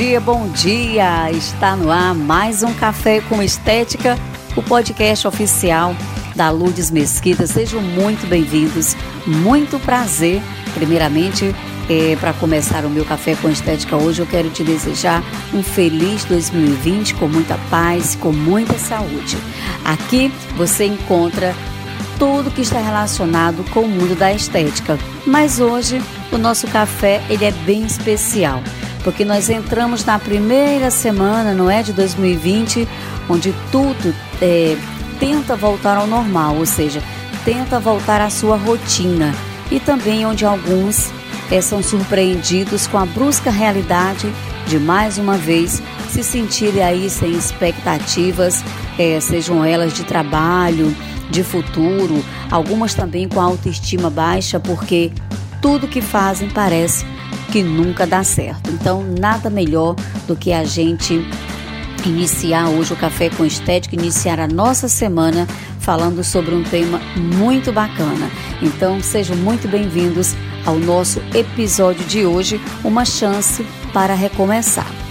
dia, bom dia! Está no ar mais um Café com Estética, o podcast oficial da Lourdes Mesquita. Sejam muito bem-vindos, muito prazer. Primeiramente, é, para começar o meu Café com Estética hoje, eu quero te desejar um feliz 2020 com muita paz, com muita saúde. Aqui você encontra tudo que está relacionado com o mundo da estética. Mas hoje o nosso café ele é bem especial, porque nós entramos na primeira semana, não é, de 2020, onde tudo é, tenta voltar ao normal, ou seja, tenta voltar à sua rotina. E também onde alguns é, são surpreendidos com a brusca realidade de mais uma vez se sentirem aí sem expectativas, é, sejam elas de trabalho, de futuro, algumas também com autoestima baixa, porque tudo que fazem parece que nunca dá certo. Então, nada melhor do que a gente iniciar hoje o Café com Estética, iniciar a nossa semana falando sobre um tema muito bacana. Então, sejam muito bem-vindos ao nosso episódio de hoje, uma chance para recomeçar.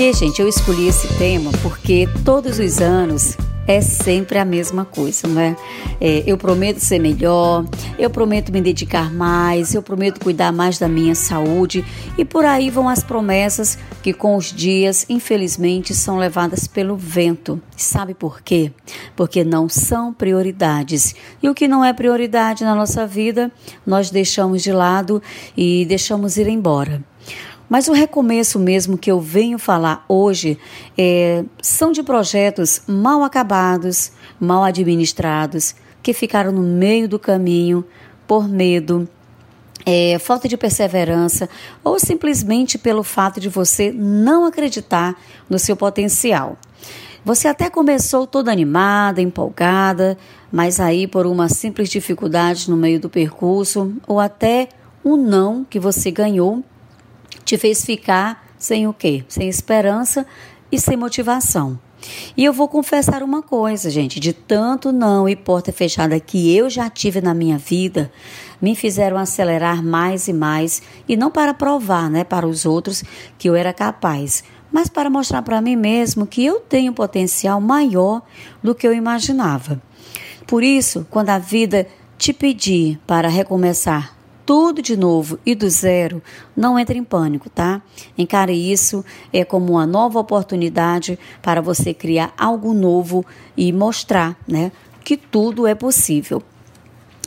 Porque, gente, eu escolhi esse tema porque todos os anos é sempre a mesma coisa, não é? é? Eu prometo ser melhor, eu prometo me dedicar mais, eu prometo cuidar mais da minha saúde e por aí vão as promessas que com os dias, infelizmente, são levadas pelo vento. Sabe por quê? Porque não são prioridades. E o que não é prioridade na nossa vida, nós deixamos de lado e deixamos ir embora. Mas o recomeço mesmo que eu venho falar hoje é, são de projetos mal acabados, mal administrados, que ficaram no meio do caminho por medo, é, falta de perseverança ou simplesmente pelo fato de você não acreditar no seu potencial. Você até começou toda animada, empolgada, mas aí por uma simples dificuldade no meio do percurso ou até um não que você ganhou te fez ficar sem o quê? Sem esperança e sem motivação. E eu vou confessar uma coisa, gente, de tanto não e porta fechada que eu já tive na minha vida, me fizeram acelerar mais e mais, e não para provar, né, para os outros que eu era capaz, mas para mostrar para mim mesmo que eu tenho potencial maior do que eu imaginava. Por isso, quando a vida te pedir para recomeçar tudo de novo e do zero, não entre em pânico, tá? Encare isso é como uma nova oportunidade para você criar algo novo e mostrar, né, que tudo é possível.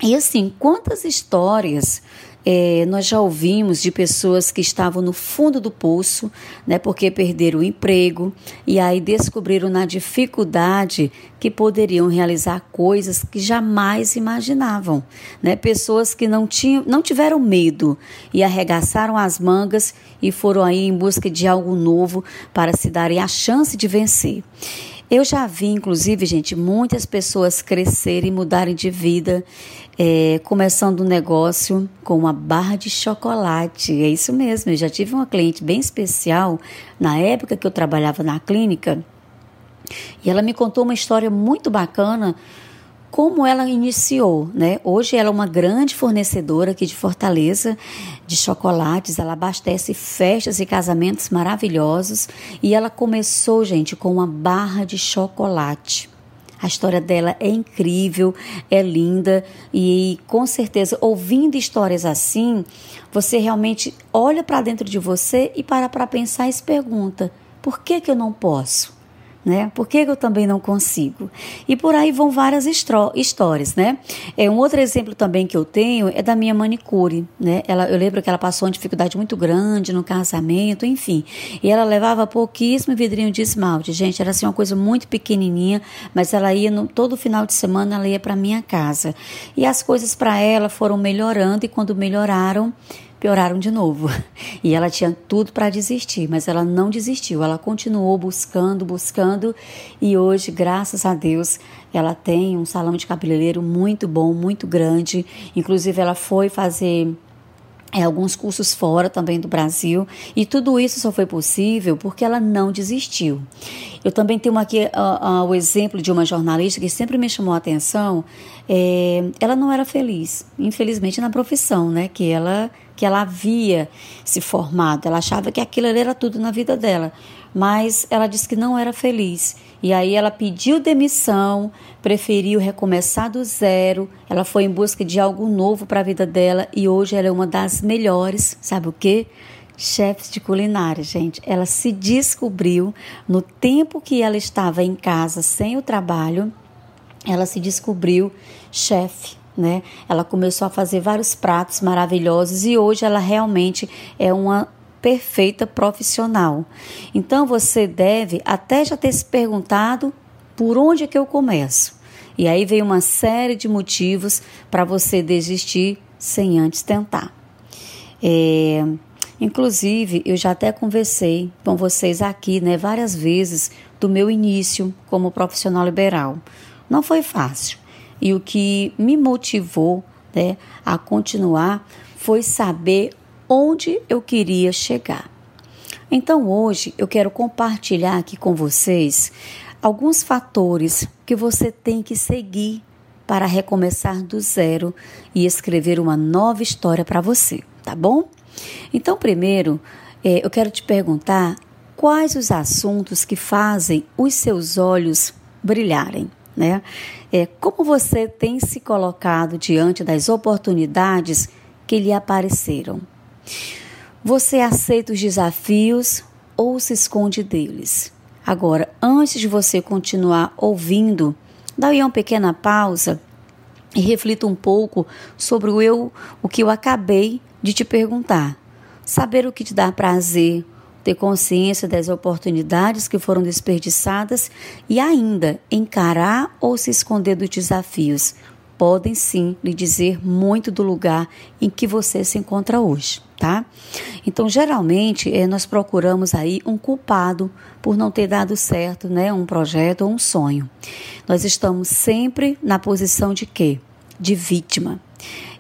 E assim, quantas histórias é, nós já ouvimos de pessoas que estavam no fundo do poço, né, porque perderam o emprego e aí descobriram na dificuldade que poderiam realizar coisas que jamais imaginavam, né? Pessoas que não tinham, não tiveram medo e arregaçaram as mangas e foram aí em busca de algo novo para se darem a chance de vencer. Eu já vi, inclusive, gente, muitas pessoas crescerem mudarem de vida, é, começando um negócio com uma barra de chocolate. É isso mesmo, eu já tive uma cliente bem especial na época que eu trabalhava na clínica e ela me contou uma história muito bacana como ela iniciou, né? Hoje ela é uma grande fornecedora aqui de Fortaleza de chocolates, ela abastece festas e casamentos maravilhosos e ela começou, gente, com uma barra de chocolate. A história dela é incrível, é linda e com certeza ouvindo histórias assim, você realmente olha para dentro de você e para para pensar e se pergunta: por que que eu não posso? Né? Por que eu também não consigo? E por aí vão várias histórias, né? É, um outro exemplo também que eu tenho é da minha manicure, né? Ela, eu lembro que ela passou uma dificuldade muito grande no casamento, enfim. E ela levava pouquíssimo vidrinho de esmalte. Gente, era assim uma coisa muito pequenininha, mas ela ia no, todo final de semana, ela ia para minha casa. E as coisas para ela foram melhorando e quando melhoraram, pioraram de novo. E ela tinha tudo para desistir, mas ela não desistiu. Ela continuou buscando, buscando e hoje, graças a Deus, ela tem um salão de cabeleireiro muito bom, muito grande. Inclusive, ela foi fazer é, alguns cursos fora também do Brasil, e tudo isso só foi possível porque ela não desistiu. Eu também tenho aqui uh, uh, o exemplo de uma jornalista que sempre me chamou a atenção. É, ela não era feliz, infelizmente, na profissão, né? Que ela, que ela havia se formado. Ela achava que aquilo era tudo na vida dela mas ela disse que não era feliz. E aí ela pediu demissão, preferiu recomeçar do zero. Ela foi em busca de algo novo para a vida dela e hoje ela é uma das melhores, sabe o quê? Chefes de culinária, gente. Ela se descobriu no tempo que ela estava em casa sem o trabalho, ela se descobriu chefe. Né? Ela começou a fazer vários pratos maravilhosos e hoje ela realmente é uma perfeita profissional. Então você deve até já ter se perguntado por onde é que eu começo. E aí vem uma série de motivos para você desistir sem antes tentar. É, inclusive, eu já até conversei com vocês aqui, né, várias vezes do meu início como profissional liberal. Não foi fácil. E o que me motivou né, a continuar foi saber onde eu queria chegar. Então hoje eu quero compartilhar aqui com vocês alguns fatores que você tem que seguir para recomeçar do zero e escrever uma nova história para você, tá bom? Então, primeiro, é, eu quero te perguntar quais os assuntos que fazem os seus olhos brilharem, né? É, como você tem se colocado diante das oportunidades que lhe apareceram? Você aceita os desafios ou se esconde deles? Agora, antes de você continuar ouvindo, dá aí uma pequena pausa e reflita um pouco sobre o eu, o que eu acabei de te perguntar. Saber o que te dá prazer, ter consciência das oportunidades que foram desperdiçadas e ainda encarar ou se esconder dos desafios podem sim lhe dizer muito do lugar em que você se encontra hoje tá? Então, geralmente, eh, nós procuramos aí um culpado por não ter dado certo, né, um projeto ou um sonho. Nós estamos sempre na posição de quê? De vítima.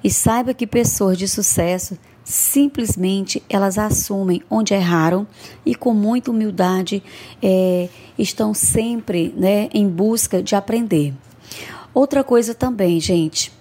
E saiba que pessoas de sucesso simplesmente elas assumem onde erraram e com muita humildade é, estão sempre né, em busca de aprender. Outra coisa também, gente,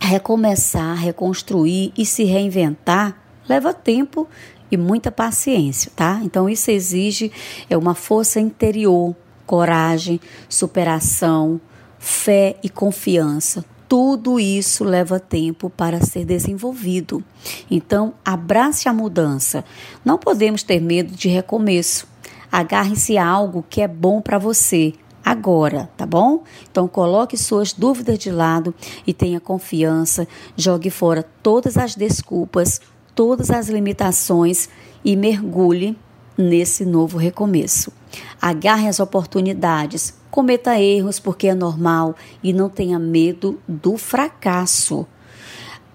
recomeçar, reconstruir e se reinventar leva tempo e muita paciência, tá? Então isso exige é uma força interior, coragem, superação, fé e confiança. Tudo isso leva tempo para ser desenvolvido. Então, abrace a mudança. Não podemos ter medo de recomeço. Agarre-se a algo que é bom para você, agora, tá bom? Então coloque suas dúvidas de lado e tenha confiança, jogue fora todas as desculpas, todas as limitações e mergulhe nesse novo recomeço. Agarre as oportunidades, cometa erros porque é normal e não tenha medo do fracasso.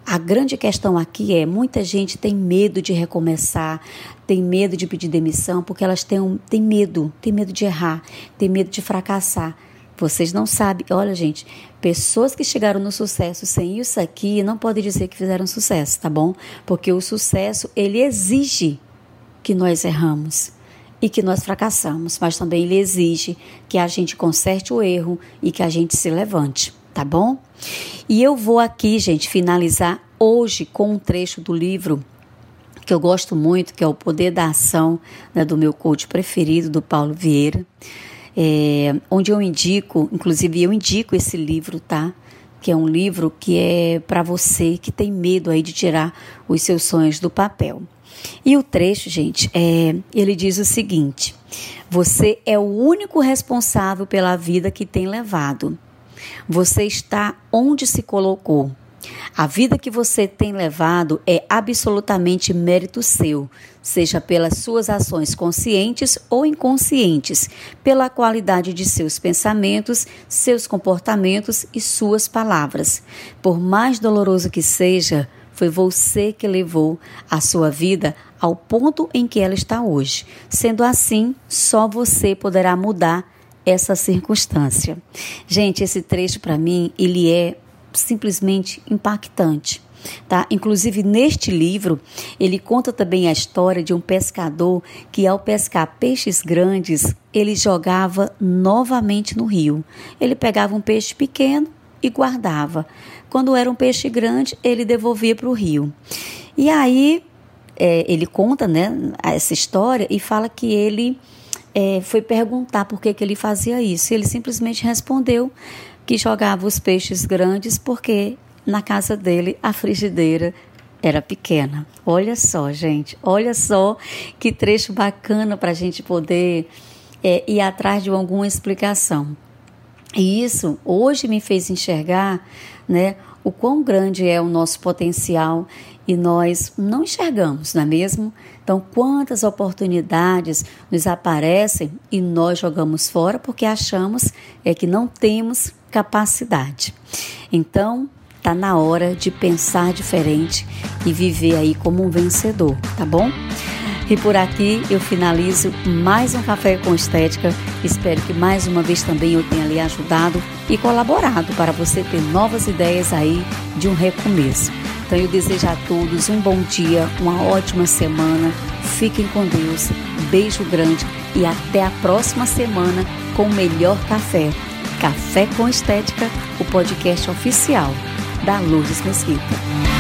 A grande questão aqui é: muita gente tem medo de recomeçar, tem medo de pedir demissão, porque elas têm, têm medo, tem medo de errar, tem medo de fracassar. Vocês não sabem, olha, gente, pessoas que chegaram no sucesso sem isso aqui não podem dizer que fizeram sucesso, tá bom? Porque o sucesso, ele exige que nós erramos e que nós fracassamos, mas também ele exige que a gente conserte o erro e que a gente se levante tá bom? E eu vou aqui, gente, finalizar hoje com um trecho do livro que eu gosto muito, que é O Poder da Ação, né, do meu coach preferido, do Paulo Vieira, é, onde eu indico, inclusive eu indico esse livro, tá? Que é um livro que é para você que tem medo aí de tirar os seus sonhos do papel. E o trecho, gente, é, ele diz o seguinte: você é o único responsável pela vida que tem levado. Você está onde se colocou. A vida que você tem levado é absolutamente mérito seu, seja pelas suas ações conscientes ou inconscientes, pela qualidade de seus pensamentos, seus comportamentos e suas palavras. Por mais doloroso que seja, foi você que levou a sua vida ao ponto em que ela está hoje. Sendo assim, só você poderá mudar essa circunstância. Gente, esse trecho para mim, ele é simplesmente impactante. tá? Inclusive neste livro, ele conta também a história de um pescador que ao pescar peixes grandes, ele jogava novamente no rio. Ele pegava um peixe pequeno e guardava. Quando era um peixe grande, ele devolvia para o rio. E aí é, ele conta né, essa história e fala que ele é, foi perguntar por que, que ele fazia isso. E ele simplesmente respondeu que jogava os peixes grandes porque na casa dele a frigideira era pequena. Olha só, gente, olha só que trecho bacana para a gente poder é, ir atrás de alguma explicação. E isso hoje me fez enxergar, né, o quão grande é o nosso potencial e nós não enxergamos, não é mesmo? Então, quantas oportunidades nos aparecem e nós jogamos fora porque achamos é que não temos capacidade. Então, tá na hora de pensar diferente e viver aí como um vencedor, tá bom? E por aqui eu finalizo mais um Café com Estética. Espero que mais uma vez também eu tenha lhe ajudado e colaborado para você ter novas ideias aí de um recomeço. Então eu desejo a todos um bom dia, uma ótima semana. Fiquem com Deus. Beijo grande e até a próxima semana com o melhor café. Café com Estética, o podcast oficial da Lourdes Mesquita.